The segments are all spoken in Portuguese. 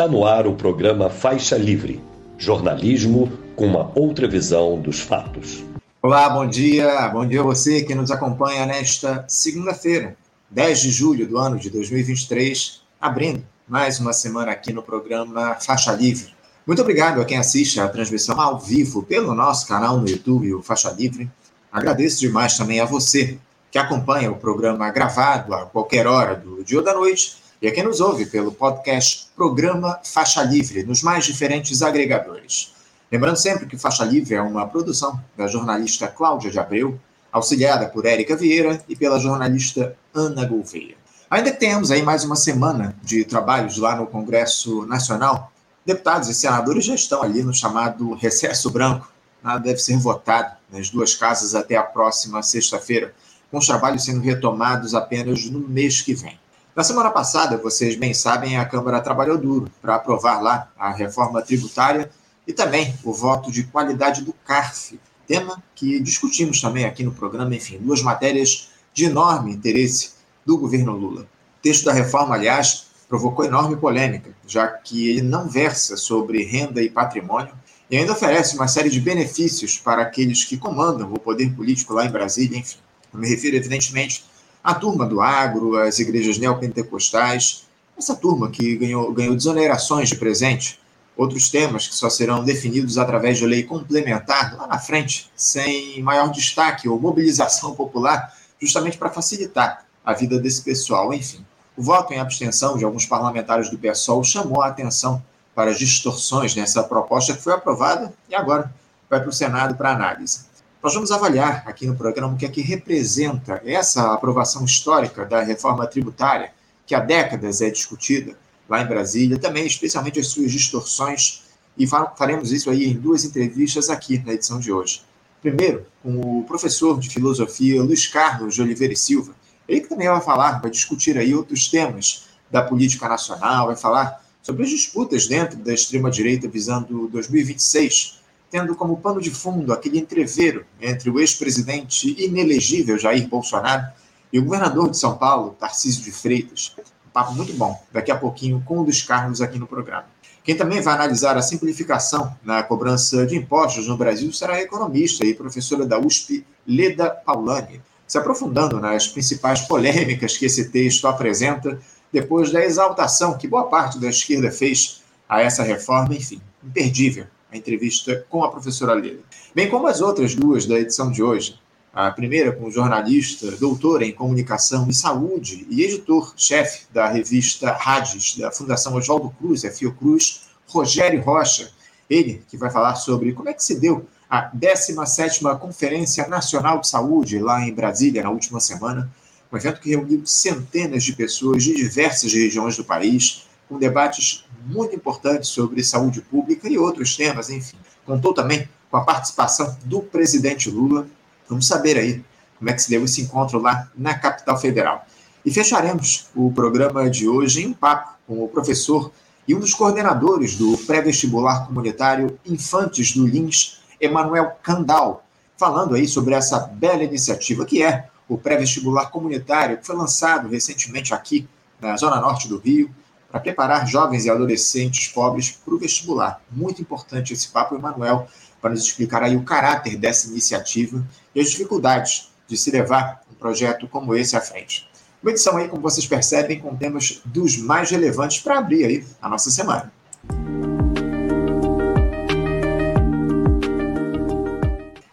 Está no ar o programa Faixa Livre, jornalismo com uma outra visão dos fatos. Olá, bom dia. Bom dia a você que nos acompanha nesta segunda-feira, 10 de julho do ano de 2023, abrindo mais uma semana aqui no programa Faixa Livre. Muito obrigado a quem assiste a transmissão ao vivo pelo nosso canal no YouTube, o Faixa Livre. Agradeço demais também a você que acompanha o programa gravado a qualquer hora do dia ou da noite e a quem nos ouve pelo podcast Programa Faixa Livre, nos mais diferentes agregadores. Lembrando sempre que Faixa Livre é uma produção da jornalista Cláudia de Abreu, auxiliada por Érica Vieira e pela jornalista Ana Gouveia. Ainda tenhamos aí mais uma semana de trabalhos lá no Congresso Nacional, deputados e senadores já estão ali no chamado recesso branco. Nada deve ser votado nas duas casas até a próxima sexta-feira, com os trabalhos sendo retomados apenas no mês que vem. Na semana passada, vocês bem sabem, a Câmara trabalhou duro para aprovar lá a reforma tributária e também o voto de qualidade do CARF, tema que discutimos também aqui no programa, enfim, duas matérias de enorme interesse do governo Lula. O texto da reforma, aliás, provocou enorme polêmica, já que ele não versa sobre renda e patrimônio e ainda oferece uma série de benefícios para aqueles que comandam o poder político lá em Brasília, enfim. Eu me refiro, evidentemente, a turma do agro, as igrejas neopentecostais, essa turma que ganhou, ganhou desonerações de presente, outros temas que só serão definidos através de lei complementar lá na frente, sem maior destaque ou mobilização popular, justamente para facilitar a vida desse pessoal. Enfim, o voto em abstenção de alguns parlamentares do PSOL chamou a atenção para as distorções nessa proposta que foi aprovada e agora vai para o Senado para análise. Nós vamos avaliar aqui no programa o que é que representa essa aprovação histórica da reforma tributária, que há décadas é discutida lá em Brasília, também especialmente as suas distorções, e faremos isso aí em duas entrevistas aqui na edição de hoje. Primeiro, com o professor de filosofia Luiz Carlos de Oliveira e Silva, ele que também vai falar, vai discutir aí outros temas da política nacional, vai falar sobre as disputas dentro da extrema-direita visando 2026, tendo como pano de fundo aquele entreveiro entre o ex-presidente inelegível Jair Bolsonaro e o governador de São Paulo, Tarcísio de Freitas. Um papo muito bom, daqui a pouquinho com o dos Carlos aqui no programa. Quem também vai analisar a simplificação na cobrança de impostos no Brasil será a economista e professora da USP, Leda Paulani, se aprofundando nas principais polêmicas que esse texto apresenta depois da exaltação que boa parte da esquerda fez a essa reforma, enfim, imperdível a entrevista com a professora Leda. Bem como as outras duas da edição de hoje. A primeira com o jornalista, doutor em comunicação e saúde e editor-chefe da revista Rádios da Fundação Oswaldo Cruz, a Fiocruz, Rogério Rocha. Ele que vai falar sobre como é que se deu a 17ª Conferência Nacional de Saúde lá em Brasília na última semana, um evento que reuniu centenas de pessoas de diversas regiões do país, com debates muito importantes sobre saúde pública e outros temas, enfim. Contou também com a participação do presidente Lula. Vamos saber aí como é que se deu esse encontro lá na capital federal. E fecharemos o programa de hoje em um papo com o professor e um dos coordenadores do pré-vestibular comunitário Infantes do Lins, Emanuel Candal, falando aí sobre essa bela iniciativa que é o pré-vestibular comunitário, que foi lançado recentemente aqui na Zona Norte do Rio, para preparar jovens e adolescentes pobres para o vestibular. Muito importante esse papo, Emanuel, para nos explicar aí o caráter dessa iniciativa e as dificuldades de se levar um projeto como esse à frente. Uma edição aí, como vocês percebem, com temas dos mais relevantes para abrir aí a nossa semana.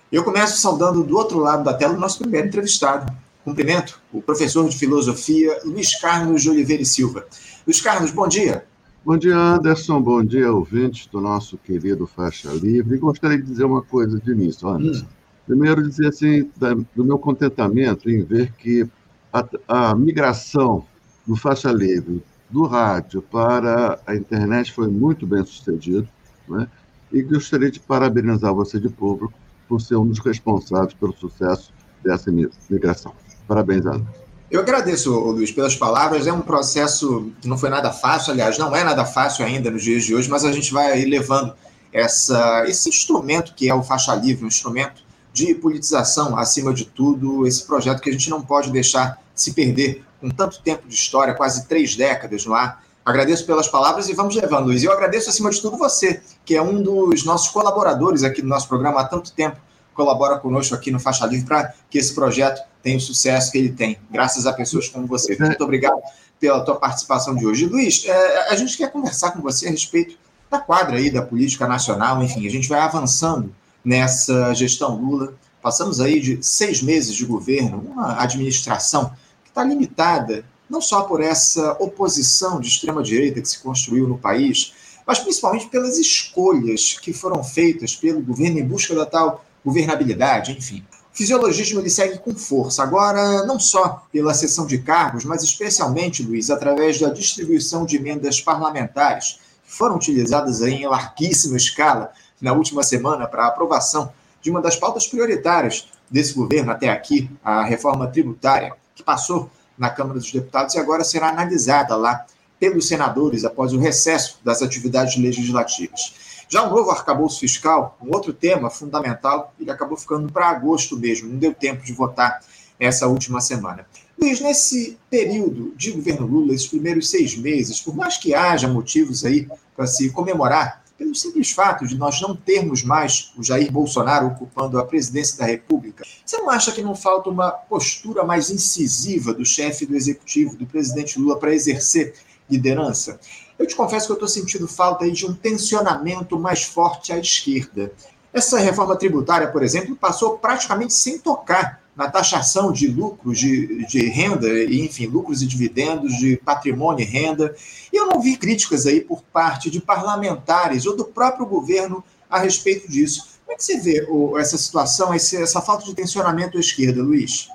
Eu começo saudando do outro lado da tela o nosso primeiro entrevistado. Cumprimento o professor de filosofia Luiz Carlos de Oliveira e Silva. Luiz Carlos, bom dia. Bom dia, Anderson. Bom dia, ouvintes do nosso querido Faixa Livre. Gostaria de dizer uma coisa de início, Anderson. Hum. Primeiro, dizer assim, do meu contentamento em ver que a, a migração do Faixa Livre do rádio para a internet foi muito bem sucedida, né? e gostaria de parabenizar você de público por ser um dos responsáveis pelo sucesso dessa migração. Parabéns, Anderson. Eu agradeço, Luiz, pelas palavras. É um processo que não foi nada fácil, aliás, não é nada fácil ainda nos dias de hoje, mas a gente vai levando essa, esse instrumento que é o faixa livre, um instrumento de politização, acima de tudo, esse projeto que a gente não pode deixar se perder com tanto tempo de história, quase três décadas no ar, Agradeço pelas palavras e vamos levando, Luiz. Eu agradeço, acima de tudo, você, que é um dos nossos colaboradores aqui do nosso programa há tanto tempo, colabora conosco aqui no Faixa Livre para que esse projeto tenha o sucesso que ele tem, graças a pessoas como você. Muito obrigado pela tua participação de hoje. Luiz, é, a gente quer conversar com você a respeito da quadra aí da política nacional, enfim, a gente vai avançando nessa gestão Lula. Passamos aí de seis meses de governo, uma administração que está limitada não só por essa oposição de extrema-direita que se construiu no país, mas principalmente pelas escolhas que foram feitas pelo governo em busca da tal governabilidade, enfim. O fisiologismo ele segue com força, agora não só pela cessão de cargos, mas especialmente, Luiz, através da distribuição de emendas parlamentares, que foram utilizadas em larguíssima escala na última semana para aprovação de uma das pautas prioritárias desse governo até aqui, a reforma tributária, que passou na Câmara dos Deputados e agora será analisada lá pelos senadores após o recesso das atividades legislativas. Já o novo arcabouço fiscal, um outro tema fundamental, ele acabou ficando para agosto mesmo, não deu tempo de votar essa última semana. Luiz, nesse período de governo Lula, esses primeiros seis meses, por mais que haja motivos aí para se comemorar, pelo simples fato de nós não termos mais o Jair Bolsonaro ocupando a presidência da República, você não acha que não falta uma postura mais incisiva do chefe do executivo, do presidente Lula, para exercer liderança? Eu te confesso que eu estou sentindo falta aí de um tensionamento mais forte à esquerda. Essa reforma tributária, por exemplo, passou praticamente sem tocar na taxação de lucros de, de renda, e, enfim, lucros e dividendos, de patrimônio e renda. E eu não vi críticas aí por parte de parlamentares ou do próprio governo a respeito disso. Como é que você vê essa situação, essa falta de tensionamento à esquerda, Luiz?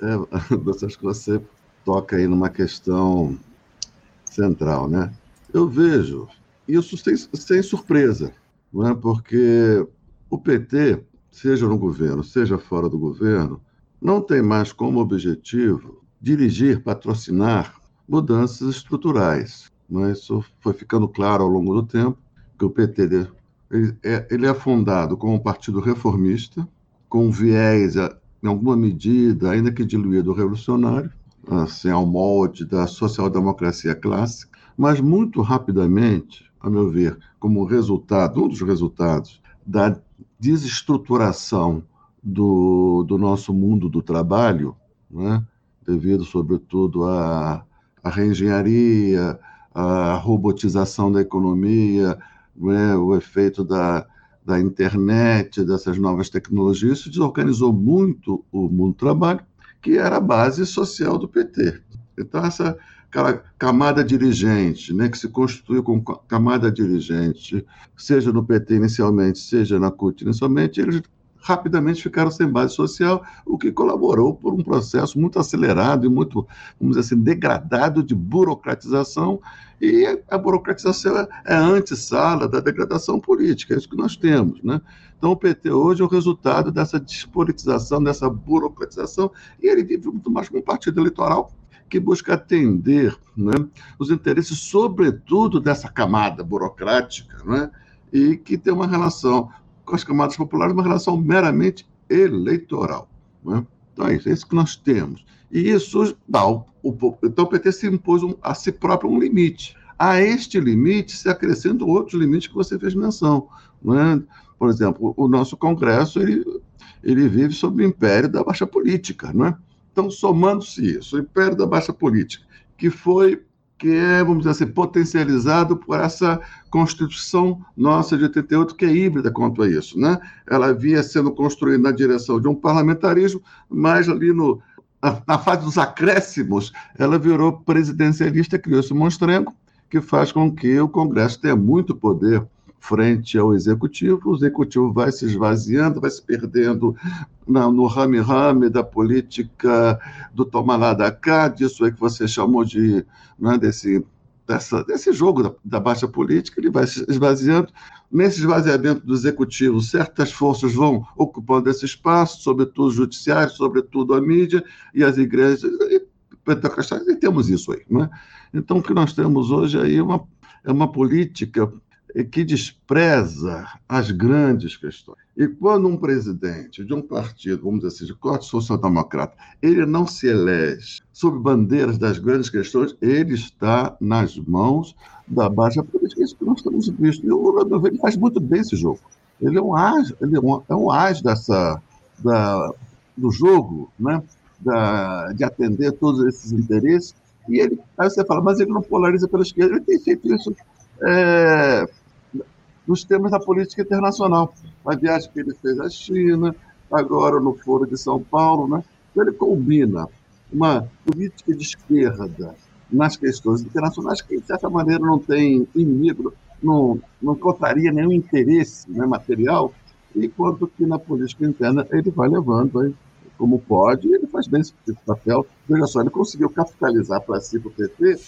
É, acho que você toca aí numa questão central, né? Eu vejo isso sem, sem surpresa, não é? porque o PT seja no governo, seja fora do governo, não tem mais como objetivo dirigir, patrocinar mudanças estruturais. Mas isso foi ficando claro ao longo do tempo que o PT ele é, ele é fundado como um partido reformista, com viés, em alguma medida, ainda que diluído, revolucionário, assim, ao molde da social-democracia clássica, mas muito rapidamente, a meu ver, como resultado, um dos resultados da desestruturação do, do nosso mundo do trabalho, né? devido, sobretudo, à, à reengenharia, à robotização da economia, né? o efeito da, da internet, dessas novas tecnologias, isso desorganizou muito o mundo do trabalho, que era a base social do PT. Então, essa camada dirigente, né, que se constituiu como camada dirigente, seja no PT inicialmente, seja na CUT inicialmente, eles rapidamente ficaram sem base social, o que colaborou por um processo muito acelerado e muito, vamos dizer assim, degradado de burocratização, e a burocratização é, é antessala da degradação política, é isso que nós temos, né? Então, o PT hoje é o resultado dessa despolitização, dessa burocratização, e ele vive muito mais como um partido eleitoral que busca atender né, os interesses, sobretudo, dessa camada burocrática, né, e que tem uma relação com as camadas populares, uma relação meramente eleitoral. Né? Então é isso, é isso que nós temos. E isso dá o, o, então o PT se impôs um, a si próprio um limite. A este limite se acrescentam outros limites que você fez menção. Né? Por exemplo, o nosso Congresso ele, ele vive sob o império da baixa política. Não é? Então, somando-se isso, o império da baixa política, que foi, que é, vamos dizer assim, potencializado por essa Constituição nossa de 88, que é híbrida quanto a isso, né? Ela via sendo construída na direção de um parlamentarismo, mas ali no, na fase dos acréscimos, ela virou presidencialista, criou-se um monstrengo, que faz com que o Congresso tenha muito poder frente ao executivo, o executivo vai se esvaziando, vai se perdendo no rame-rame da política do tomar lá da cá, disso aí que você chamou de, né, desse, dessa, desse jogo da, da baixa política, ele vai se esvaziando. Nesse esvaziamento do executivo, certas forças vão ocupando esse espaço, sobretudo o judiciário, sobretudo a mídia e as igrejas, e, e temos isso aí. Né? Então, o que nós temos hoje aí é uma, é uma política que despreza as grandes questões. E quando um presidente de um partido, vamos dizer assim, de corte social-democrata, ele não se elege sob bandeiras das grandes questões, ele está nas mãos da baixa política. Isso que nós estamos visto. E o Lula ele faz muito bem esse jogo. Ele é um as, ele é um, é um as dessa, da, do jogo, né? Da, de atender todos esses interesses. E ele, aí você fala, mas ele não polariza pela esquerda. Ele tem feito isso é, nos temas da política internacional. A viagem que ele fez à China, agora no Foro de São Paulo, né? Então, ele combina uma política de esquerda nas questões internacionais que, de certa maneira, não tem inimigo, não, não encontraria nenhum interesse né, material, enquanto que na política interna ele vai levando aí, como pode, e ele faz bem esse papel. Veja só, ele conseguiu capitalizar para si, para o PT,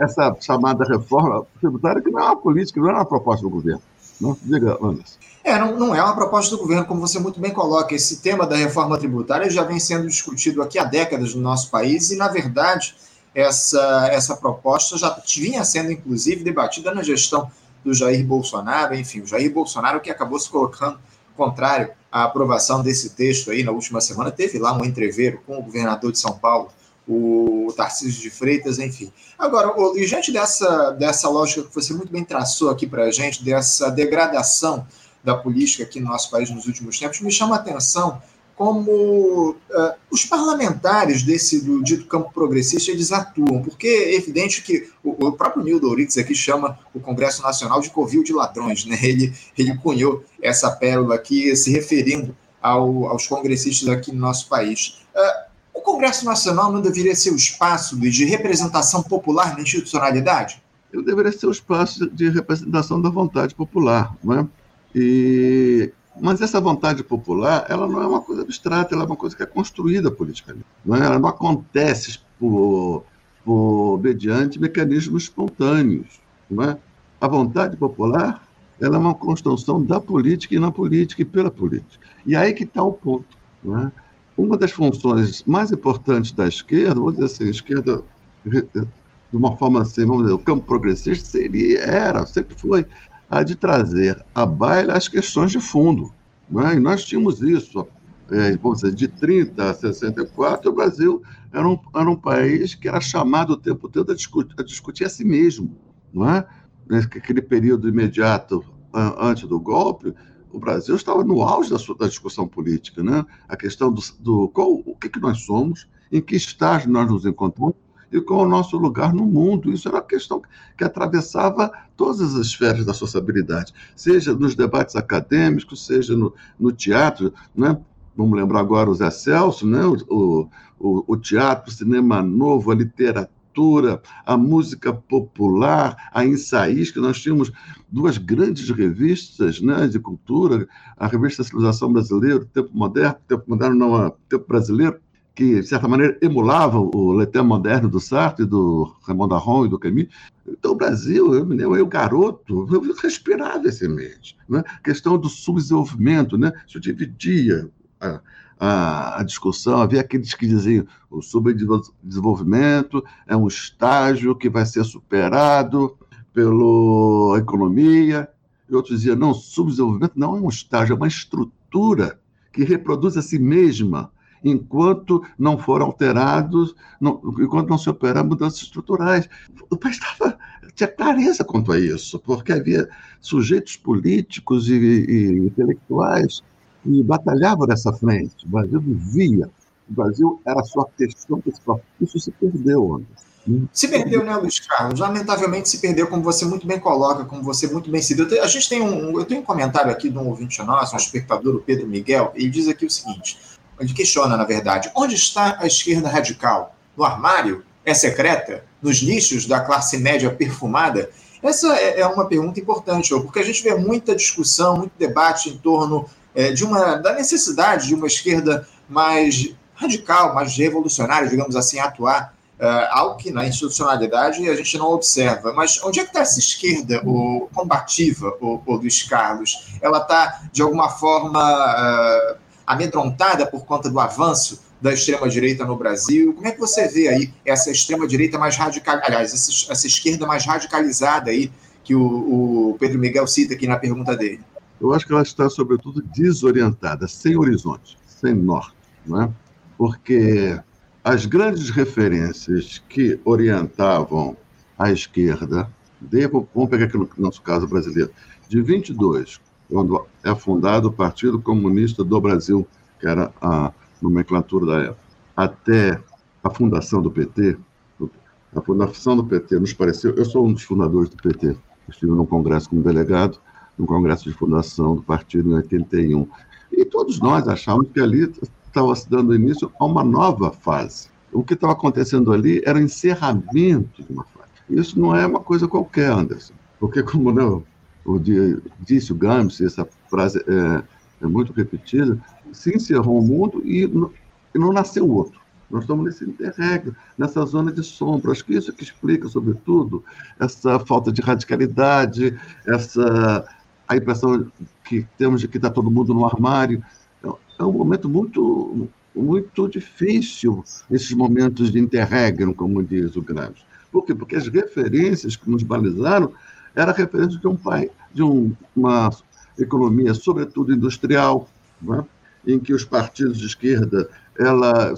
essa chamada reforma tributária, que não é uma política, não é uma proposta do governo. Não? Diga, Anderson. É, não, não, é uma proposta do governo, como você muito bem coloca. Esse tema da reforma tributária já vem sendo discutido aqui há décadas no nosso país e, na verdade, essa, essa proposta já vinha sendo, inclusive, debatida na gestão do Jair Bolsonaro. Enfim, o Jair Bolsonaro que acabou se colocando contrário à aprovação desse texto aí na última semana, teve lá um entreveiro com o governador de São Paulo, o Tarcísio de Freitas, enfim. Agora, Luiz, diante dessa, dessa lógica que você muito bem traçou aqui para a gente, dessa degradação da política aqui no nosso país nos últimos tempos, me chama a atenção como uh, os parlamentares desse do dito campo progressista eles atuam, porque é evidente que o, o próprio Nildo Ourites aqui chama o Congresso Nacional de covil de ladrões, né? Ele, ele cunhou essa pérola aqui se referindo ao, aos congressistas aqui no nosso país. Uh, o Congresso Nacional não deveria ser o espaço de representação popular na institucionalidade? Ele deveria ser o espaço de representação da vontade popular, não é? E mas essa vontade popular, ela não é uma coisa abstrata, ela é uma coisa que é construída politicamente. Não é? Ela não acontece por, por mediante mecanismos espontâneos. Não é? A vontade popular ela é uma construção da política e na política e pela política. E aí que está o ponto. Não é? Uma das funções mais importantes da esquerda, vou dizer assim, esquerda, de uma forma assim, vamos dizer, o campo progressista seria, era, sempre foi, a de trazer à baila as questões de fundo. Né? E nós tínhamos isso. É, vamos dizer, de 30 a 64, o Brasil era um, era um país que era chamado o tempo todo a discutir a, discutir a si mesmo. Não é? Naquele período imediato antes do golpe, o Brasil estava no auge da, sua, da discussão política, né? A questão do, do qual, o que, que nós somos, em que estágio nós nos encontramos e qual é o nosso lugar no mundo. Isso era uma questão que atravessava todas as esferas da sociabilidade, seja nos debates acadêmicos, seja no, no teatro, né? Vamos lembrar agora o Zé Celso, né? o, o, o teatro, o cinema novo, a literatura literatura, a música popular, a ensaística. Nós tínhamos duas grandes revistas né, de cultura, a revista Civilização Brasileira, Tempo Moderno, Tempo Moderno não, o Tempo Brasileiro, que, de certa maneira, emulava o Le Temps Moderno do Sartre, do Raymond Aron e do Camus. Então, o Brasil, eu me lembro, eu, garoto, eu respirava esse ambiente. Né? A questão do subdesenvolvimento, né? isso dividia a, a, a, discussão, havia aqueles que diziam o subdesenvolvimento é um estágio que vai ser superado pela economia, e outros diziam, não, subdesenvolvimento não é um estágio, é uma estrutura que reproduz a si mesma, enquanto não for alterados, enquanto não se operar mudanças estruturais. O país estava, tinha clareza quanto a isso, porque havia sujeitos políticos e, e intelectuais e batalhava nessa frente. O Brasil vivia. O Brasil era a sua questão principal. Isso se perdeu, Anderson. Se perdeu, né, Luiz Carlos? Lamentavelmente se perdeu, como você muito bem coloca, como você muito bem deu. A gente tem um, eu tenho um comentário aqui de um ouvinte nosso, um espectador, o Pedro Miguel, ele diz aqui o seguinte: ele questiona, na verdade, onde está a esquerda radical? No armário? É secreta? Nos lixos da classe média perfumada? Essa é, é uma pergunta importante, porque a gente vê muita discussão, muito debate em torno é, de uma, da necessidade de uma esquerda mais radical, mais revolucionária, digamos assim, atuar, uh, algo que na institucionalidade a gente não observa. Mas onde é que está essa esquerda o, combativa, o, Luiz Carlos? Ela está, de alguma forma, uh, amedrontada por conta do avanço da extrema-direita no Brasil? Como é que você vê aí essa extrema-direita mais radical, aliás, essa, essa esquerda mais radicalizada aí, que o, o Pedro Miguel cita aqui na pergunta dele? Eu acho que ela está, sobretudo, desorientada, sem horizonte, sem norte, não é? porque as grandes referências que orientavam a esquerda, devo, vamos pegar aqui no nosso caso brasileiro, de 22, quando é fundado o Partido Comunista do Brasil, que era a nomenclatura da época, até a fundação do PT, a fundação do PT nos pareceu. Eu sou um dos fundadores do PT, estive num congresso como delegado, no congresso de fundação do partido em 81. E todos nós achávamos que ali estava se dando início a uma nova fase. O que estava acontecendo ali era o encerramento de uma fase. Isso não é uma coisa qualquer, Anderson, porque, como não, o disse o Gramsci, essa frase é, é muito repetida, se encerrou o mundo e, e não nasceu outro. Nós estamos nesse interregno, nessa zona de sombra. Acho que isso que explica, sobretudo, essa falta de radicalidade, essa a impressão que temos de que está todo mundo no armário. É um momento muito, muito difícil, esses momentos de interregno, como diz o Gramsci. Por quê? Porque as referências que nos balizaram eram referências de um país, de um, uma economia, sobretudo industrial, é? em que os partidos de esquerda ela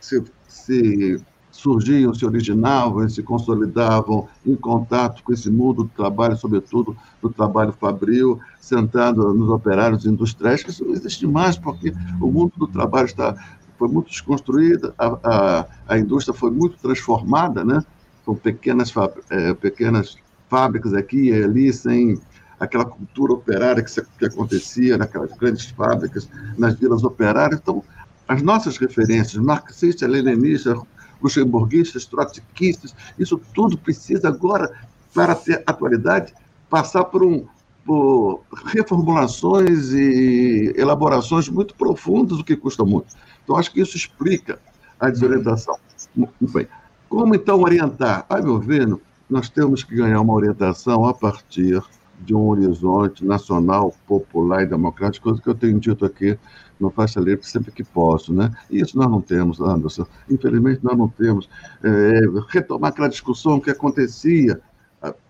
se, se surgiam, se originavam e se consolidavam em contato com esse mundo do trabalho, sobretudo do trabalho fabril, sentado nos operários industriais, que isso não existe mais, porque o mundo do trabalho está, foi muito desconstruído, a, a, a indústria foi muito transformada, né? com pequenas, é, pequenas fábricas aqui e ali, sem aquela cultura operária que, que acontecia naquelas grandes fábricas, nas vilas operárias. Então, as nossas referências, marxistas, leninistas, luxemburguistas, trotskistas, isso tudo precisa agora, para ter atualidade, passar por, um, por reformulações e elaborações muito profundas, o que custa muito. Então, acho que isso explica a desorientação. Bem. Como então orientar? A meu ver, nós temos que ganhar uma orientação a partir de um horizonte nacional, popular e democrático, coisa que eu tenho dito aqui no Faixa Livre sempre que posso, né? E isso nós não temos, Anderson. Infelizmente, nós não temos. É, retomar aquela discussão que acontecia,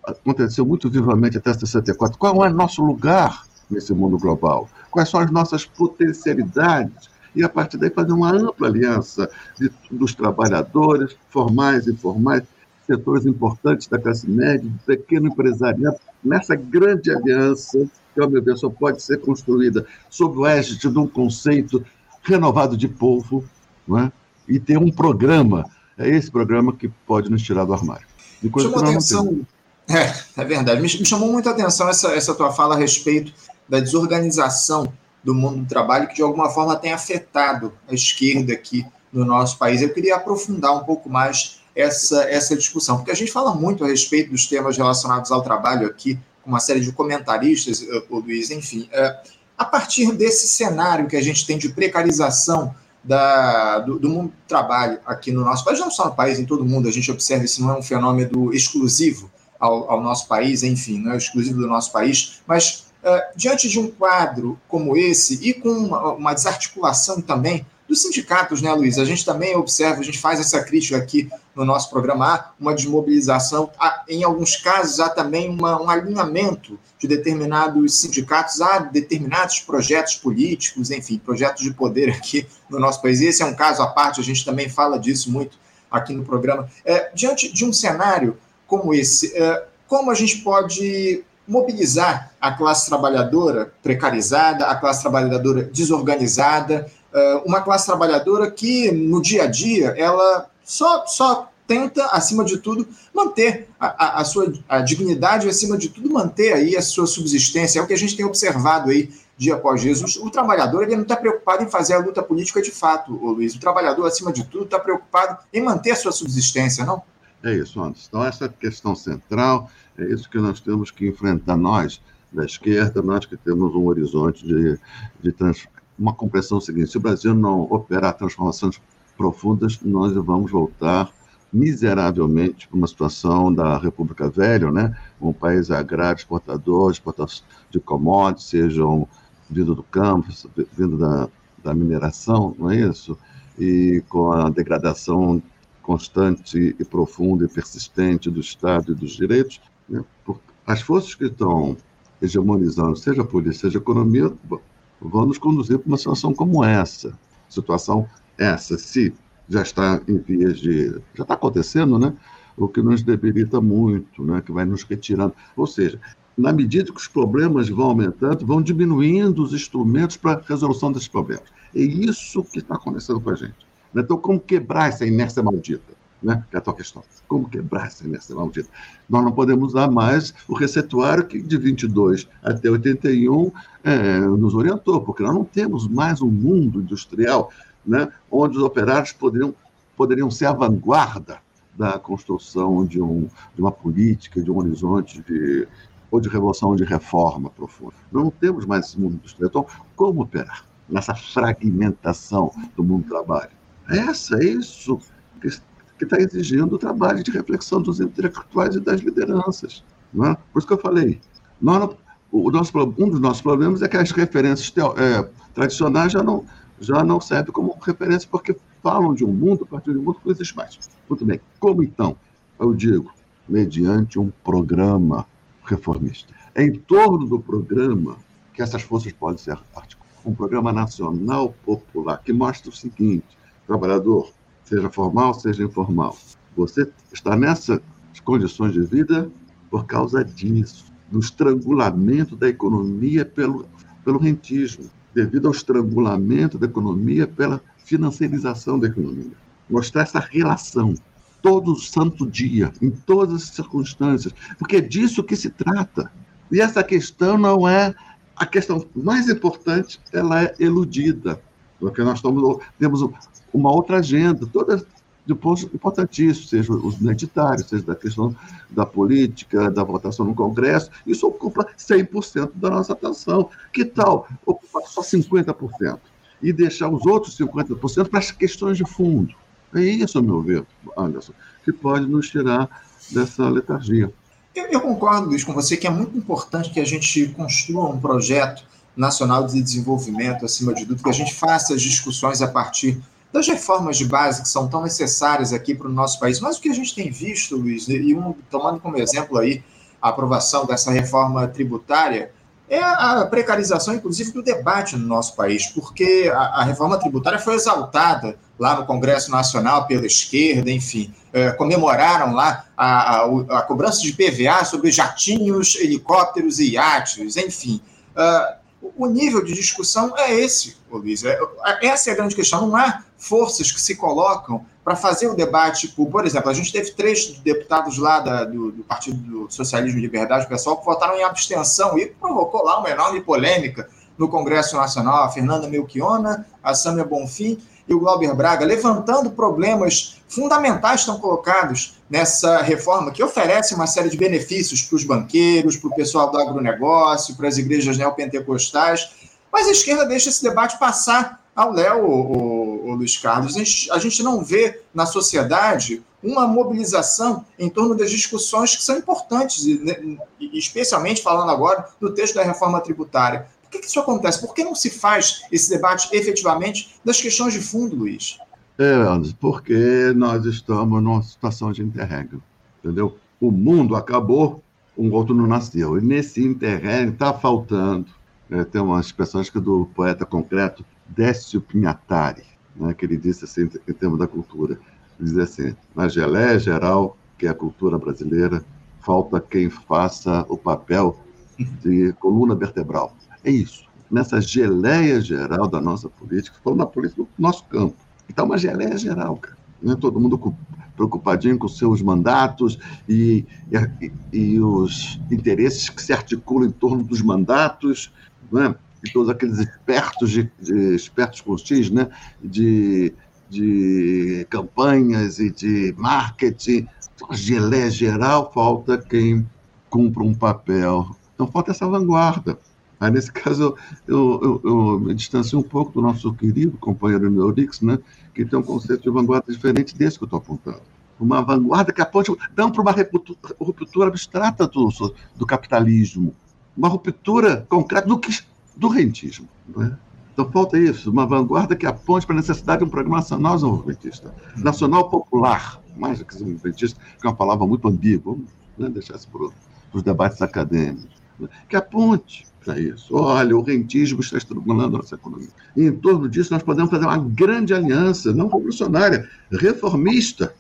aconteceu muito vivamente até 64. Qual é nosso lugar nesse mundo global? Quais são as nossas potencialidades? E, a partir daí, fazer uma ampla aliança de, dos trabalhadores, formais e informais, setores importantes da classe média, do pequeno empresariado, nessa grande aliança que, ao meu ver, só pode ser construída sob o égide de um conceito renovado de povo, não é? e ter um programa. É esse programa que pode nos tirar do armário. De coisa chamou atenção. É, é verdade. Me, me chamou muita atenção essa, essa tua fala a respeito da desorganização do mundo do trabalho, que de alguma forma tem afetado a esquerda aqui no nosso país. Eu queria aprofundar um pouco mais essa, essa discussão, porque a gente fala muito a respeito dos temas relacionados ao trabalho aqui com uma série de comentaristas, eh, o Luiz, enfim. É, a partir desse cenário que a gente tem de precarização da, do, do, mundo do trabalho aqui no nosso país, não só no país, em todo mundo, a gente observa isso não é um fenômeno exclusivo ao, ao nosso país, enfim, não é exclusivo do nosso país, mas uh, diante de um quadro como esse e com uma, uma desarticulação também dos sindicatos, né, Luiz? A gente também observa, a gente faz essa crítica aqui no nosso programa, há uma desmobilização, em alguns casos há também uma, um alinhamento de determinados sindicatos a determinados projetos políticos, enfim, projetos de poder aqui no nosso país. Esse é um caso à parte, a gente também fala disso muito aqui no programa. É, diante de um cenário como esse, é, como a gente pode mobilizar a classe trabalhadora precarizada, a classe trabalhadora desorganizada, uh, uma classe trabalhadora que no dia a dia ela só, só tenta, acima de tudo, manter a, a, a, sua a dignidade, acima de tudo, manter aí a sua subsistência. É o que a gente tem observado aí dia após dia. O, o trabalhador ele não está preocupado em fazer a luta política de fato, ô Luiz. O trabalhador, acima de tudo, está preocupado em manter a sua subsistência, não? É isso, Anderson. Então, essa é a questão central, é isso que nós temos que enfrentar, nós, da esquerda, nós que temos um horizonte de, de trans, uma compreensão seguinte: se o Brasil não operar transformações profundas, nós vamos voltar miseravelmente para uma situação da República Velha, né? um país agrário, exportador, exportador de commodities, sejam vindo do campo, vindo da, da mineração, não é isso? E com a degradação constante e profunda e persistente do Estado e dos direitos, né? As forças que estão hegemonizando, seja a polícia, seja a economia, vão nos conduzir para uma situação como essa. Situação essa, se já está em vias de. já está acontecendo, né? O que nos debilita muito, né? que vai nos retirando. Ou seja, na medida que os problemas vão aumentando, vão diminuindo os instrumentos para a resolução desses problemas. É isso que está acontecendo com a gente. Então, como quebrar essa inércia maldita? Né? Que é a tua questão. Como quebrar essa inércia maldita? Nós não podemos usar mais o receituário que de 22 até 81 é, nos orientou, porque nós não temos mais um mundo industrial né, onde os operários poderiam, poderiam ser a vanguarda da construção de, um, de uma política, de um horizonte de, ou de revolução ou de reforma profunda. Não temos mais esse mundo industrial. Então, como operar nessa fragmentação do mundo do trabalho? Essa, é isso que está exigindo o trabalho de reflexão dos intelectuais e das lideranças. É? Por isso que eu falei, nós, o nosso, um dos nossos problemas é que as referências é, tradicionais já não, já não servem como referência porque falam de um mundo, a partir de um mundo que não existe mais. Muito bem. Como então? Eu digo, mediante um programa reformista. É em torno do programa que essas forças podem ser articuladas. Um programa nacional popular que mostra o seguinte: trabalhador, seja formal, seja informal. Você está nessas condições de vida por causa disso, do estrangulamento da economia pelo, pelo rentismo, devido ao estrangulamento da economia pela financiarização da economia. Mostrar essa relação todo santo dia, em todas as circunstâncias, porque é disso que se trata. E essa questão não é a questão mais importante, ela é eludida, porque nós estamos, temos uma outra agenda, toda depois importantíssimo, seja os identitários, seja da questão da política, da votação no Congresso, isso ocupa 100% da nossa atenção. Que tal ocupar só 50% e deixar os outros 50% para as questões de fundo? É isso, meu ver, Anderson, que pode nos tirar dessa letargia. Eu, eu concordo, Luiz, com você que é muito importante que a gente construa um projeto nacional de desenvolvimento, acima de tudo, que a gente faça as discussões a partir das reformas de base que são tão necessárias aqui para o nosso país. Mas o que a gente tem visto, Luiz, e um, tomando como exemplo aí a aprovação dessa reforma tributária, é a precarização, inclusive, do debate no nosso país, porque a, a reforma tributária foi exaltada lá no Congresso Nacional pela esquerda, enfim, é, comemoraram lá a, a, a, cobrança de PVA sobre jatinhos, helicópteros e iates, enfim. Uh, o nível de discussão é esse, Luiz. É, essa é a grande questão. Não há forças que se colocam para fazer o debate. Por, por exemplo, a gente teve três deputados lá da, do, do, Partido do Socialismo e Liberdade, pessoal, que votaram em abstenção e provocou lá uma enorme polêmica no Congresso Nacional. A Fernanda Melchiona, a Sâmia Bonfim e o Glauber Braga, levantando problemas fundamentais estão colocados nessa reforma, que oferece uma série de benefícios para os banqueiros, para o pessoal do agronegócio, para as igrejas neopentecostais, mas a esquerda deixa esse debate passar ao Léo, o, Luiz Carlos. A gente, a gente não vê na sociedade uma mobilização em torno das discussões que são importantes, né, especialmente falando agora do texto da reforma tributária. Por que, que isso acontece? Por que não se faz esse debate efetivamente das questões de fundo, Luiz? É, Anderson, porque nós estamos numa situação de interregno, entendeu? O mundo acabou, um outro não nasceu. E nesse interregno está faltando. É, tem umas expressões que do poeta concreto, Décio Pinhatari, né, que ele disse assim, em termos da cultura. Ele diz assim, na geleia geral, que é a cultura brasileira, falta quem faça o papel de coluna vertebral. É isso. Nessa geleia geral da nossa política, falando da política do nosso campo. Então, uma geleia geral, cara. Né? Todo mundo preocupadinho com seus mandatos e, e, e, os interesses que se articulam em torno dos mandatos, né? e todos aqueles espertos, de, de espertos com X, né? de, de campanhas e de marketing. Então, geleia geral, falta quem cumpra um papel. Então, falta essa vanguarda. Aí, nesse caso, eu, eu, eu, me distancio um pouco do nosso querido companheiro Neurix, né, que tem um conceito de vanguarda diferente desse que eu estou apontando. Uma vanguarda que aponta não para uma ruptura abstrata do, do capitalismo, uma ruptura concreta do, que, do rentismo. Né? Então, falta isso, uma vanguarda que aponte para a necessidade de um programa nacional desenvolvimentista, nacional popular, mais do que desenvolvimentista, que é uma palavra muito ambígua, vamos né, deixar isso por os debates acadêmicos? Que aponte para isso. Olha, o rentismo está estrangulando a nossa economia. E em torno disso, nós podemos fazer uma grande aliança, não revolucionária, reformista.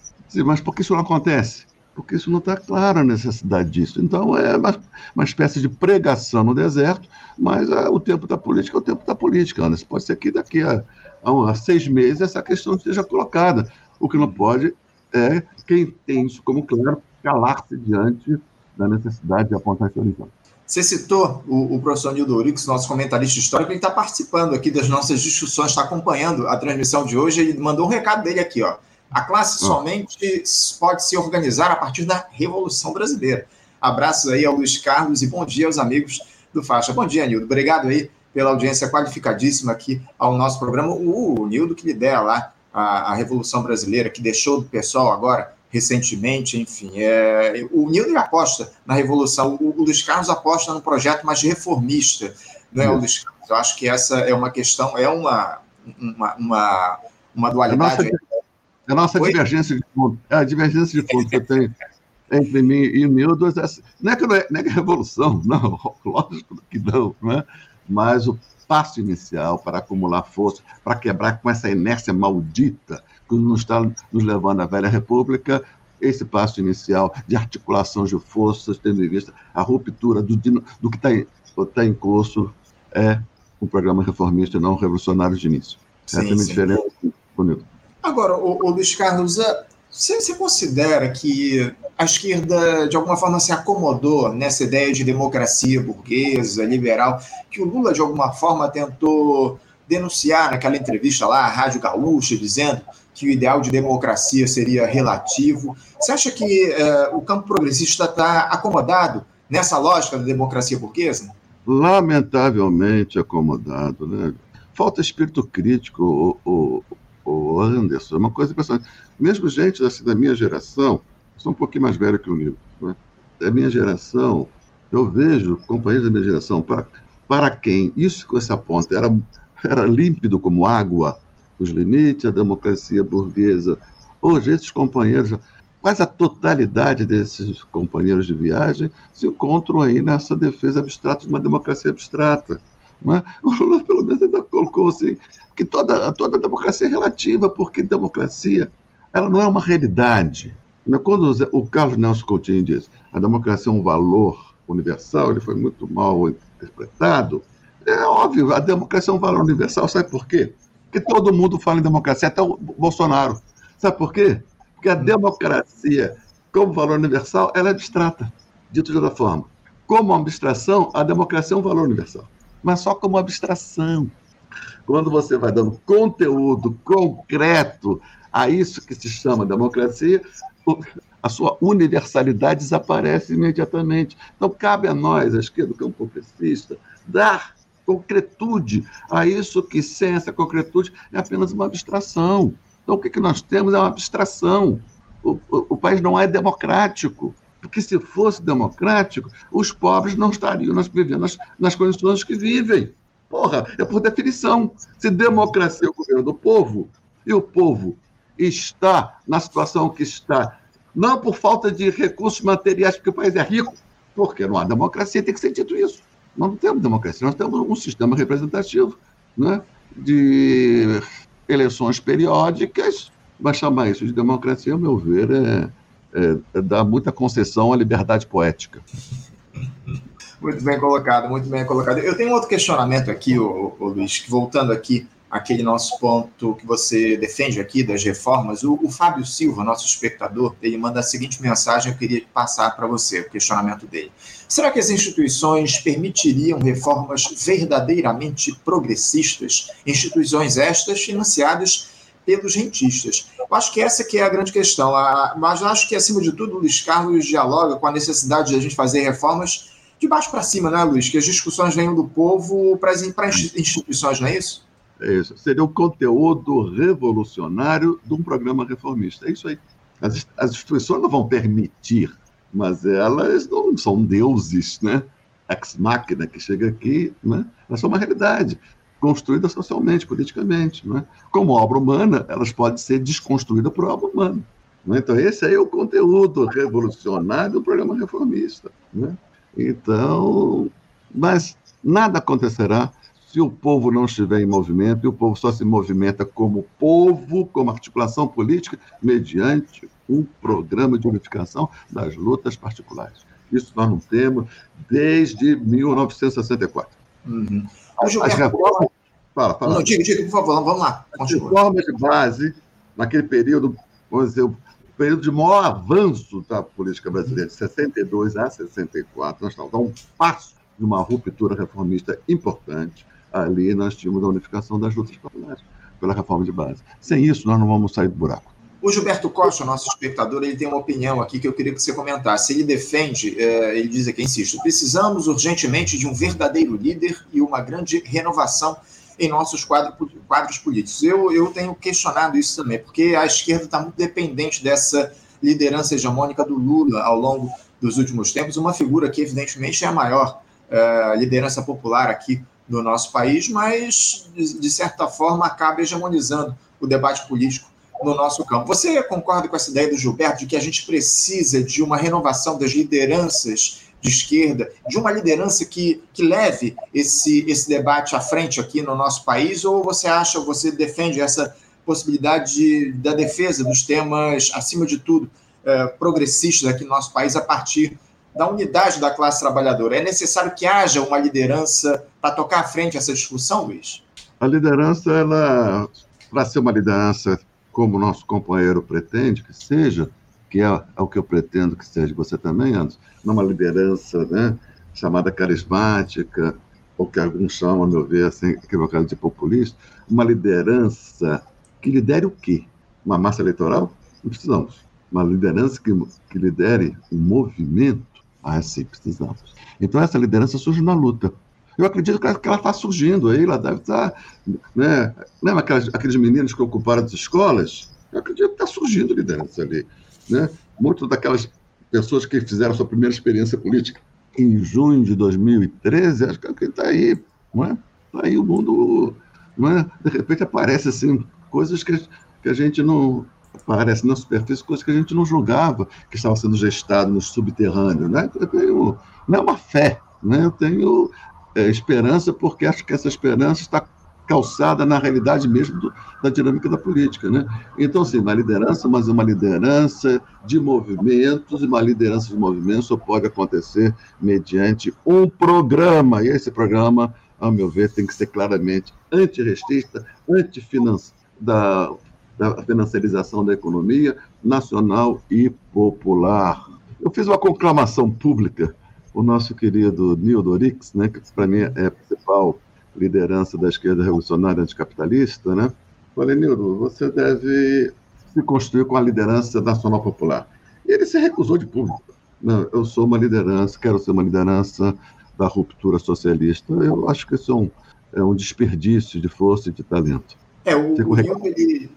Mas por que isso não acontece? Porque isso não está claro a necessidade disso. Então, é uma, uma espécie de pregação no deserto, mas é, o tempo da política é o tempo da política. Ana. Pode ser que daqui a, a, a seis meses essa questão esteja colocada. O que não pode é quem tem isso como claro calar-se diante da necessidade de apontar esse horizonte. Você citou o, o professor Nildo Urix, nosso comentarista histórico, ele está participando aqui das nossas discussões, está acompanhando a transmissão de hoje, ele mandou um recado dele aqui, ó. A classe ah. somente pode se organizar a partir da Revolução Brasileira. Abraços aí ao Luiz Carlos e bom dia aos amigos do Faixa. Bom dia, Nildo. Obrigado aí pela audiência qualificadíssima aqui ao nosso programa. O, o Nildo que lidera lá a, a Revolução Brasileira, que deixou do pessoal agora recentemente, enfim. É, o Nildo aposta na revolução, o, o Luiz Carlos aposta num projeto mais reformista, não é, o Luiz Carlos? Eu acho que essa é uma questão, é uma, uma, uma, uma dualidade. A nossa, a nossa divergência de ponto, é a divergência de ponto que eu tenho entre mim e o Nildo, é assim, não é que não é, não é, que é revolução, não, lógico que não, né? mas o passo inicial para acumular força, para quebrar com essa inércia maldita nos está nos levando à velha república, esse passo inicial de articulação de forças, tendo em vista a ruptura do, do que está em, tá em curso, é um programa reformista e não revolucionário de início. Sim, Essa é a diferença comigo. Agora, o, o Luiz Carlos, é, você, você considera que a esquerda, de alguma forma, se acomodou nessa ideia de democracia burguesa, liberal, que o Lula, de alguma forma, tentou denunciar naquela entrevista lá, à Rádio Gaúcha, dizendo que o ideal de democracia seria relativo. Você acha que uh, o campo progressista está acomodado nessa lógica da democracia burguesa? Lamentavelmente acomodado, né? Falta espírito crítico, o, o, o Anderson, é uma coisa impressionante. Mesmo gente assim, da minha geração, sou um pouquinho mais velho que o Nilo, né? da minha geração, eu vejo companheiros da minha geração, para, para quem isso com essa ponta era, era límpido como água, os limites, a democracia burguesa. Hoje, esses companheiros, quase a totalidade desses companheiros de viagem se encontram aí nessa defesa abstrata de uma democracia abstrata. Né? O Lula, pelo menos, ainda colocou assim, que toda, toda democracia é relativa, porque democracia ela não é uma realidade. Né? Quando o Carlos Nelson Coutinho diz a democracia é um valor universal, ele foi muito mal interpretado. É óbvio, a democracia é um valor universal, sabe por quê? Porque todo mundo fala em democracia, até o Bolsonaro. Sabe por quê? Porque a democracia, como valor universal, ela é abstrata, dito de outra forma. Como abstração, a democracia é um valor universal, mas só como abstração. Quando você vai dando conteúdo concreto a isso que se chama democracia, a sua universalidade desaparece imediatamente. Então, cabe a nós, a esquerda, o campo progressista, dar concretude a isso que sem essa concretude é apenas uma abstração. Então, o que, que nós temos é uma abstração. O, o, o país não é democrático. Porque se fosse democrático, os pobres não estariam nas, vivendo nas, nas condições que vivem. Porra, é por definição. Se democracia é o governo do povo, e o povo está na situação que está, não por falta de recursos materiais, porque o país é rico, porque não há democracia, tem que ser dito isso. Nós não temos democracia, nós temos um sistema representativo né, de eleições periódicas, mas chamar isso de democracia, ao meu ver, é, é, é dar muita concessão à liberdade poética. Muito bem colocado, muito bem colocado. Eu tenho um outro questionamento aqui, ô, ô Luiz, voltando aqui aquele nosso ponto que você defende aqui das reformas, o, o, Fábio Silva, nosso espectador, ele manda a seguinte mensagem, eu queria passar para você, o questionamento dele. Será que as instituições permitiriam reformas verdadeiramente progressistas? Instituições estas financiadas pelos rentistas. Eu acho que essa que é a grande questão, mas acho que, acima de tudo, o Luiz Carlos dialoga com a necessidade de a gente fazer reformas de baixo para cima, né, Luiz? Que as discussões venham do povo para as instituições, não é isso? Isso. Seria o conteúdo revolucionário de um programa reformista. É isso aí. As, as instituições não vão permitir, mas elas não são deuses, né? Ex máquina que chega aqui, né? Elas são uma realidade construída socialmente, politicamente, né? Como obra humana, elas podem ser desconstruídas por obra humana. Né? Então, esse aí é o conteúdo revolucionário do programa reformista. Né? Então, mas nada acontecerá se o povo não estiver em movimento, e o povo só se movimenta como povo, como articulação política, mediante um programa de unificação das lutas particulares. Isso nós não temos desde 1964. Uhum. As reformas. Fala, fala. Não, diga, diga, por favor, vamos lá. As reformas de base, naquele período, vamos dizer, o período de maior avanço da política brasileira, de 62 a 64, nós estávamos a um passo de uma ruptura reformista importante. Ali nós tínhamos a unificação das lutas populares pela reforma de base. Sem isso, nós não vamos sair do buraco. O Gilberto Costa, nosso espectador, ele tem uma opinião aqui que eu queria que você comentasse. Ele defende, é, ele diz aqui, insisto, precisamos urgentemente de um verdadeiro líder e uma grande renovação em nossos quadros, quadros políticos. Eu, eu tenho questionado isso também, porque a esquerda está muito dependente dessa liderança hegemônica do Lula ao longo dos últimos tempos, uma figura que, evidentemente, é a maior é, liderança popular aqui no nosso país, mas, de, certa forma, acaba hegemonizando o debate político no nosso campo. Você concorda com essa ideia do Gilberto de que a gente precisa de uma renovação das lideranças de esquerda, de uma liderança que, que leve esse, esse debate à frente aqui no nosso país? Ou você acha, você defende essa possibilidade de, da defesa dos temas, acima de tudo, é, progressistas aqui no nosso país a partir da unidade da classe trabalhadora? É necessário que haja uma liderança para tocar à frente essa discussão, Luiz? A liderança, ela, para ser uma liderança como o nosso companheiro pretende que seja, que é, é, o que eu pretendo que seja você também, Anderson, numa liderança né, chamada carismática, ou que alguns chamam, a meu ver, assim, equivocado de populista, uma liderança que lidere o quê? Uma massa eleitoral? Não precisamos. Uma liderança que, que lidere um movimento? Ah, sim, precisamos. Então, essa liderança surge na luta. Eu acredito que ela está surgindo aí, ela deve estar. Tá, né? Lembra aquelas, aqueles meninos que ocuparam as escolas? Eu acredito que está surgindo liderança ali. Né? Muitas daquelas pessoas que fizeram sua primeira experiência política em junho de 2013, acho que está aí, não é? Está aí o mundo, não é? De repente aparece assim coisas que, que a gente não aparece na superfície, coisas que a gente não julgava que estavam sendo gestadas no subterrâneo, né? Eu tenho, não é uma fé, né? Eu tenho é, esperança, porque acho que essa esperança está calçada na realidade mesmo do, da dinâmica da política. Né? Então, sim, uma liderança, mas uma liderança de movimentos, e uma liderança de movimentos só pode acontecer mediante um programa, e esse programa, ao meu ver, tem que ser claramente antirrestista, antifinanceiro, da, financiarização da economia nacional e popular. Eu fiz uma conclamação pública o nosso querido Nildo Orix, né, que para mim é a principal liderança da esquerda revolucionária anticapitalista, né? Falei, Nildo, você deve se construir com a liderança nacional popular. E ele se recusou de público. Não, eu sou uma liderança, quero ser uma liderança da ruptura socialista. Eu acho que isso é um, é um desperdício de força e de talento. É, o, o Nildo, ele,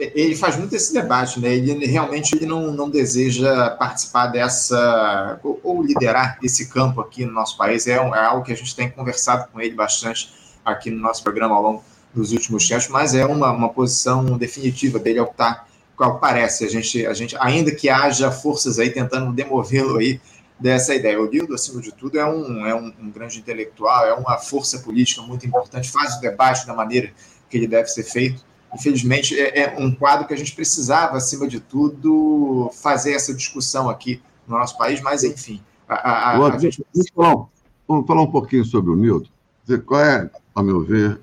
ele faz muito esse debate, né? Ele realmente ele não, não deseja participar dessa ou, ou liderar esse campo aqui no nosso país. É, é, algo que a gente tem conversado com ele bastante aqui no nosso programa ao longo dos últimos tempos, mas é uma, uma posição definitiva dele ao que, tá, parece. A gente, a gente, ainda que haja forças aí tentando demovê-lo aí dessa ideia. O Dildo, acima de tudo, é um, é um, um grande intelectual, é uma força política muito importante, faz o debate da maneira que ele deve ser feito infelizmente, é, é, um quadro que a gente precisava, acima de tudo, fazer essa discussão aqui no nosso país, mas, enfim. A, a, a, a gente... falar, vamos falar um pouquinho sobre o Nildo. Qual é, a meu ver,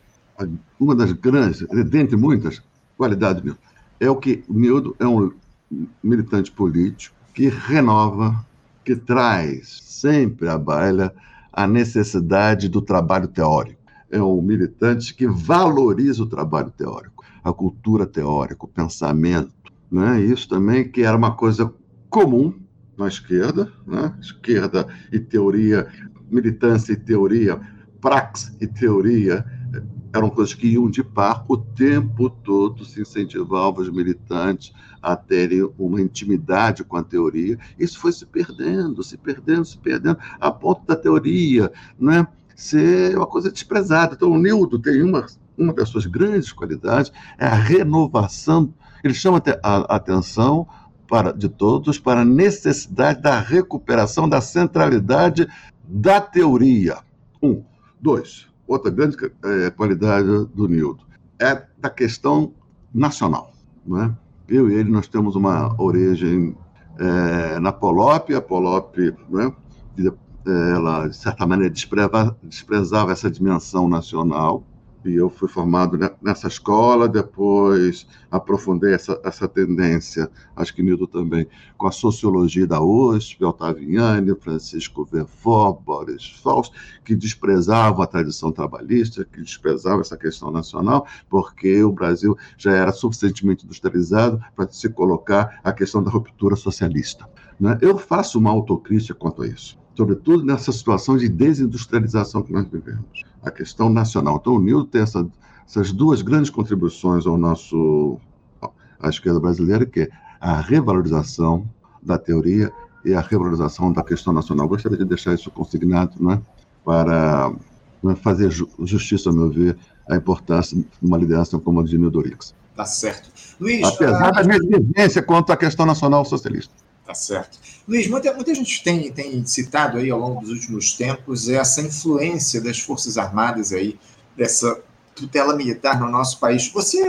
uma das grandes, dentre muitas qualidades do é o que o Nildo é um militante político que renova, que traz sempre à baila a necessidade do trabalho teórico. É um militante que valoriza o trabalho teórico a cultura teórica, o pensamento. Né? Isso também que era uma coisa comum na esquerda, né? esquerda e teoria, militância e teoria, praxe e teoria eram coisas que iam de par o tempo todo, se incentivavam os militantes a terem uma intimidade com a teoria. Isso foi se perdendo, se perdendo, se perdendo, a ponto da teoria né, ser uma coisa desprezada. Então, o Nildo tem uma uma das suas grandes qualidades é a renovação. Ele chama a atenção para, de todos para a necessidade da recuperação da centralidade da teoria. Um. Dois. Outra grande é, qualidade do Nildo é da questão nacional. Não é? Eu e ele, nós temos uma origem é, na Polop, a Polop, né, ela, de certa maneira, desprezava essa dimensão nacional, e eu fui formado nessa escola, depois aprofundei essa, essa tendência, acho que Nildo também, com a sociologia da USP, Otaviani, Francisco Verfort, Boris Faust, que desprezavam a tradição trabalhista, que desprezavam essa questão nacional, porque o Brasil já era suficientemente industrializado para se colocar a questão da ruptura socialista. Né? Eu faço uma autocrítica quanto a isso sobretudo nessa situação de desindustrialização que nós vivemos. A questão nacional. Então, o Nildo tem essa, essas duas grandes contribuições ao nosso, à esquerda brasileira, que é a revalorização da teoria e a revalorização da questão nacional. Gostaria de deixar isso consignado né, para né, fazer justiça, ao meu ver, a importância de uma liderança como a de Nildo. Tá certo. Luiz, Apesar da resistência quanto à questão nacional socialista. Tá certo. Luiz, muita, muita gente tem, tem citado aí ao longo dos últimos tempos essa influência das Forças Armadas aí, dessa tutela militar no nosso país. Você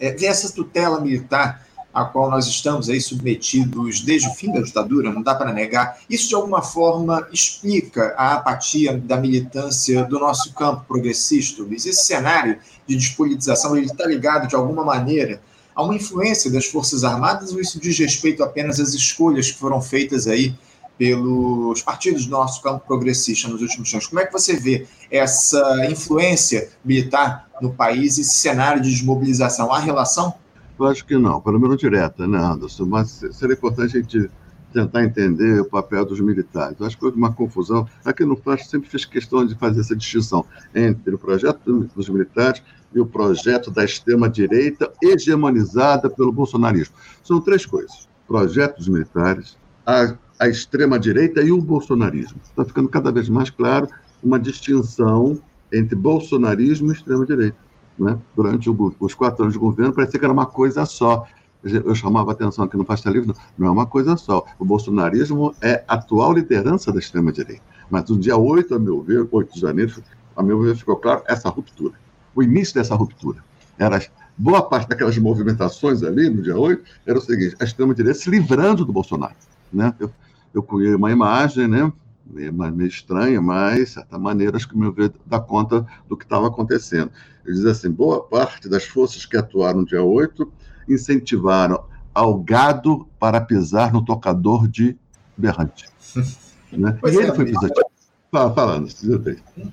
é, vê essa tutela militar a qual nós estamos aí submetidos desde o fim da ditadura, não dá para negar, isso de alguma forma explica a apatia da militância do nosso campo progressista, Luiz? Esse cenário de despolitização, ele está ligado de alguma maneira Há uma influência das Forças Armadas ou isso diz respeito apenas às escolhas que foram feitas aí pelos partidos do nosso campo progressista nos últimos anos? Como é que você vê essa influência militar no país, esse cenário de desmobilização? Há relação? Eu acho que não, pelo menos direta, né, Anderson? Mas seria importante a gente tentar entender o papel dos militares. Eu acho que houve uma confusão. Aqui no Flash sempre fiz questão de fazer essa distinção entre o projeto dos militares e o projeto da extrema-direita hegemonizada pelo bolsonarismo. São três coisas: projetos militares, a, a extrema-direita e o bolsonarismo. Está ficando cada vez mais claro uma distinção entre bolsonarismo e extrema-direita. Né? Durante o, os quatro anos de governo, parecia que era uma coisa só. Eu chamava a atenção aqui no Pasta Livre, não, é uma coisa só. O bolsonarismo é a atual liderança da extrema-direita. Mas no dia 8, a meu ver, 8 de janeiro, a meu ver, ficou claro essa ruptura o início dessa ruptura. Era boa parte daquelas movimentações ali, no dia 8, era o seguinte: a extrema-direita se livrando do Bolsonaro. Né? Eu, eu conheci uma imagem, né? meio, meio estranha, mas, de certa maneira, acho que me veio dar conta do que estava acontecendo. Ele diz assim: boa parte das forças que atuaram no dia 8 incentivaram ao gado para pisar no tocador de berrante. né? E ele é, foi pisativo. Fala, falando,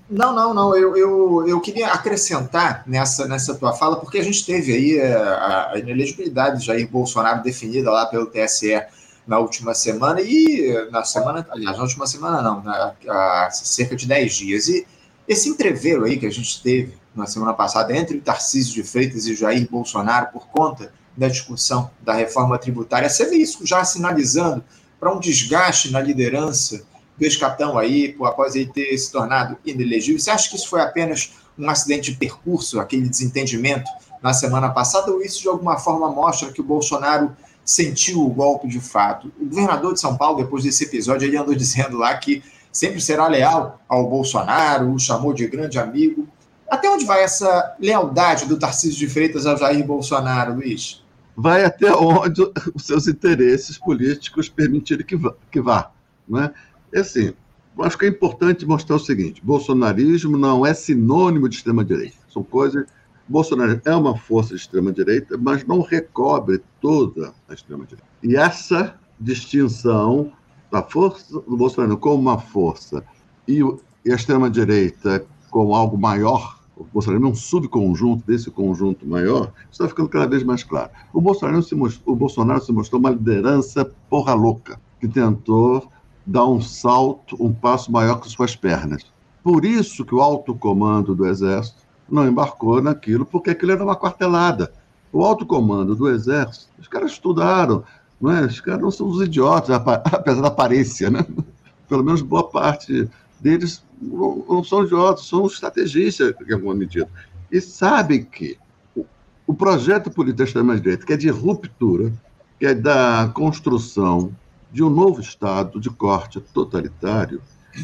Não, não, não. Eu, eu, eu queria acrescentar nessa, nessa tua fala, porque a gente teve aí a, eh, a inelegibilidade de Jair Bolsonaro definida lá pelo TSE na última semana, e na semana, aliás, na última semana não, na, há cerca de 10 dias. E esse entreveiro aí que a gente teve na semana passada entre o Tarcísio de Freitas e Jair Bolsonaro por conta da discussão da reforma tributária, você vê isso já sinalizando para um desgaste na liderança do escatão aí, após ele ter se tornado inelegível. Você acha que isso foi apenas um acidente de percurso, aquele desentendimento na semana passada, ou isso de alguma forma mostra que o Bolsonaro sentiu o golpe de fato? O governador de São Paulo, depois desse episódio, ele andou dizendo lá que sempre será leal ao Bolsonaro, o chamou de grande amigo. Até onde vai essa lealdade do Tarcísio de Freitas ao Jair Bolsonaro, Luiz? Vai até onde os seus interesses políticos permitirem que vá. Que vá não é? Assim, acho que é importante mostrar o seguinte: bolsonarismo não é sinônimo de extrema-direita. São coisas. Bolsonaro é uma força de extrema-direita, mas não recobre toda a extrema-direita. E essa distinção da força do Bolsonaro como uma força e, a extrema-direita como algo maior, o Bolsonaro é um subconjunto desse conjunto maior, está ficando cada vez mais claro. O Bolsonaro se mostrou, o Bolsonaro se mostrou uma liderança porra louca, que tentou dá um salto, um passo maior que suas pernas. Por isso que o alto comando do Exército não embarcou naquilo, porque aquilo era uma quartelada. O alto comando do Exército, os caras estudaram, não é? os caras não são os idiotas, apesar da aparência, né? pelo menos boa parte deles não são idiotas, são estrategistas, em alguma medida. E sabem que o projeto político da extrema-direita, que é de ruptura, que é da construção de um novo Estado de corte totalitário.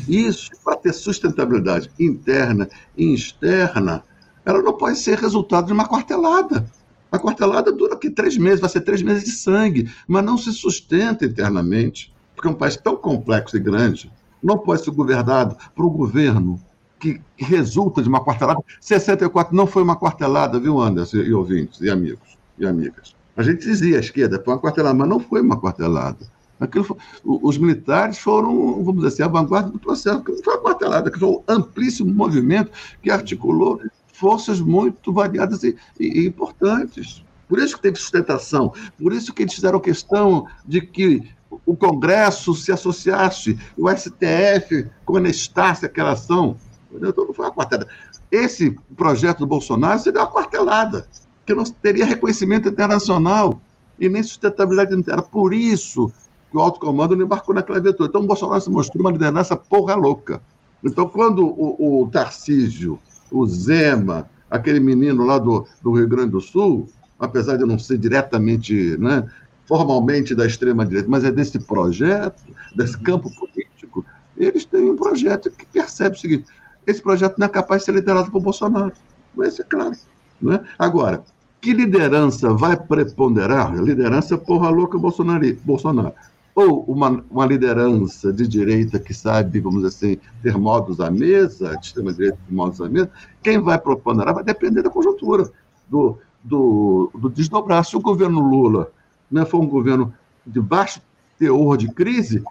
Isso, para ter sustentabilidade interna e externa, ela não pode ser resultado de uma quartelada. A quartelada dura aqui três meses, vai ser três meses de sangue, mas não se sustenta internamente, porque é um país tão complexo e grande não pode ser governado por um governo que, que resulta de uma quartelada. 64 não foi uma quartelada, viu, Anderson e ouvintes e amigos e amigas. A gente dizia, a esquerda, foi uma quartelada, mas não foi uma quartelada. Aquilo foi, os militares foram, vamos dizer assim, a vanguarda do processo. Não foi uma quartelada, que foi um amplíssimo movimento que articulou forças muito variadas e, e importantes. Por isso que teve sustentação, por isso que eles fizeram questão de que o Congresso se associasse, o STF conestasse aquela ação. Não foi uma quartelada. Esse projeto do Bolsonaro seria uma quartelada, que não teria reconhecimento internacional e nem sustentabilidade interna. Por isso que o alto comando não embarcou naquela aventura. Então o Bolsonaro se mostrou uma liderança porra louca. Então, quando o, o Tarcísio o Zema, aquele menino lá do, do Rio Grande do Sul, apesar de não ser diretamente, né, formalmente da extrema-direita, mas é desse projeto, desse campo político, eles têm um projeto que percebe o seguinte: esse projeto não é capaz de ser liderado por Bolsonaro. Mas é claro. Né? Agora, que liderança vai preponderar? Liderança porra louca Bolsonaro. Bolsonaro ou uma, uma liderança de direita que sabe, vamos dizer assim, ter modos à mesa, de extrema-direita ter modos à mesa, quem vai proponderar vai depender da conjuntura, do, do, do desdobrar. Se o governo Lula né, for um governo de baixo teor de crise,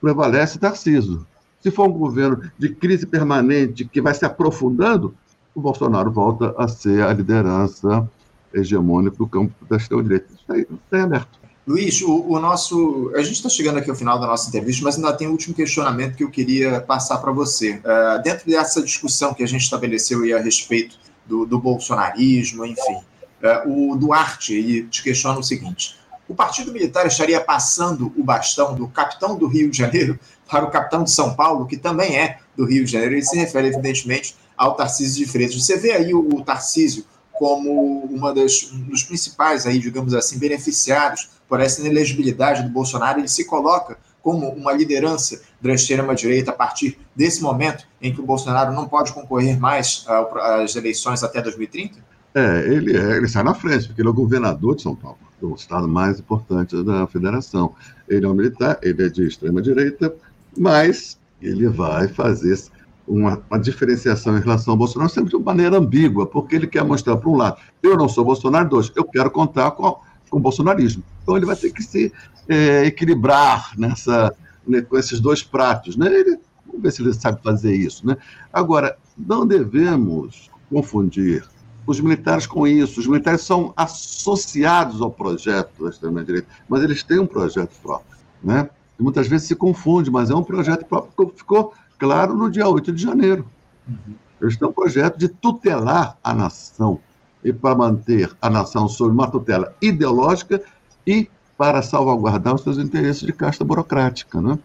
prevalece Tarcísio. Se for um governo de crise permanente que vai se aprofundando, o Bolsonaro volta a ser a liderança hegemônica do campo da extrema-direita. Isso está tá aberto. Luiz, o, o nosso. A gente está chegando aqui ao final da nossa entrevista, mas ainda tem um último questionamento que eu queria passar para você. Uh, dentro dessa discussão que a gente estabeleceu aí a respeito do, do bolsonarismo, enfim, uh, o Duarte te questiona o seguinte: o Partido Militar estaria passando o bastão do capitão do Rio de Janeiro para o capitão de São Paulo, que também é do Rio de Janeiro, e se refere, evidentemente, ao Tarcísio de Freitas. Você vê aí o, o Tarcísio como uma das, um dos principais aí, digamos assim, beneficiados por essa inelegibilidade do Bolsonaro, ele se coloca como uma liderança da extrema-direita a partir desse momento em que o Bolsonaro não pode concorrer mais às eleições até 2030? É, ele, é, ele sai na frente, porque ele é o governador de São Paulo, o estado mais importante da federação. Ele é um militar, ele é de extrema-direita, mas ele vai fazer uma, uma, diferenciação em relação ao Bolsonaro sempre de maneira ambígua, porque ele quer mostrar, por um lado, eu não sou Bolsonaro, dois, eu quero contar com, com o bolsonarismo. Então ele vai ter que se é, equilibrar nessa, né, com esses dois pratos. Né? Ele, vamos ver se ele sabe fazer isso. Né? Agora, não devemos confundir os militares com isso. Os militares são associados ao projeto da extrema-direita, mas eles têm um projeto próprio. Né? E muitas vezes se confunde, mas é um projeto próprio que ficou claro no dia 8 de janeiro. Uhum. Eles têm um projeto de tutelar a nação e para manter a nação sob uma tutela ideológica e para salvaguardar os seus interesses de casta burocrática, né?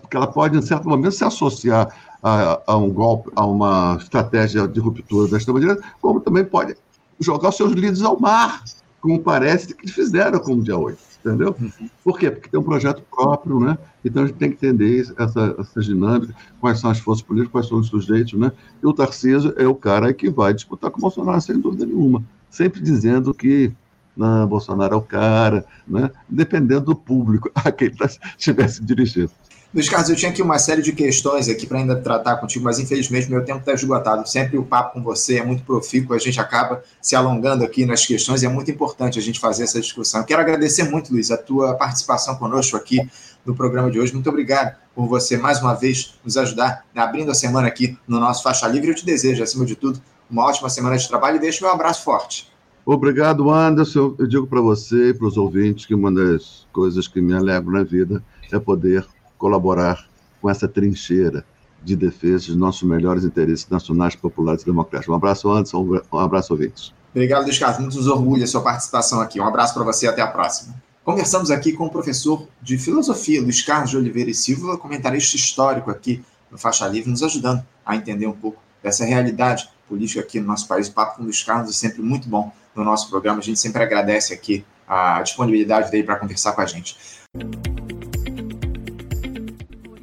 Porque ela pode, em certo momento, se associar a, a um golpe, a uma estratégia de ruptura da extrema-direita, como também pode jogar os seus líderes ao mar, como parece que fizeram com o dia 8 entendeu? Uhum. Por quê? Porque tem um projeto próprio, né? Então a gente tem que entender essa, essa dinâmica, quais são as forças políticas, quais são os sujeitos, né? E o Tarcísio é o cara que vai disputar com o Bolsonaro, sem dúvida nenhuma. Sempre dizendo que não, Bolsonaro é o cara, né? dependendo do público a quem estivesse dirigindo. Luiz Carlos, eu tinha aqui uma série de questões aqui para ainda tratar contigo, mas infelizmente meu tempo está esgotado. Sempre o papo com você é muito profícuo, a gente acaba se alongando aqui nas questões e é muito importante a gente fazer essa discussão. Quero agradecer muito, Luiz, a tua participação conosco aqui no programa de hoje. Muito obrigado por você, mais uma vez, nos ajudar abrindo a semana aqui no nosso Faixa Livre. Eu te desejo, acima de tudo, uma ótima semana de trabalho e deixo meu abraço forte. Obrigado, Anderson. Eu digo para você e para os ouvintes que uma das coisas que me alegram na vida é poder colaborar com essa trincheira de defesa dos nossos melhores interesses nacionais, populares e democráticos. Um abraço, Anderson, um abraço, ouvintes. Obrigado, Luiz Carlos. Muito nos orgulha a sua participação aqui. Um abraço para você e até a próxima. Conversamos aqui com o professor de filosofia, Luiz Carlos de Oliveira e Silva, comentarista histórico aqui no Faixa Livre, nos ajudando a entender um pouco dessa realidade política aqui no nosso país. O papo com o Luiz Carlos é sempre muito bom no nosso programa. A gente sempre agradece aqui a disponibilidade dele para conversar com a gente.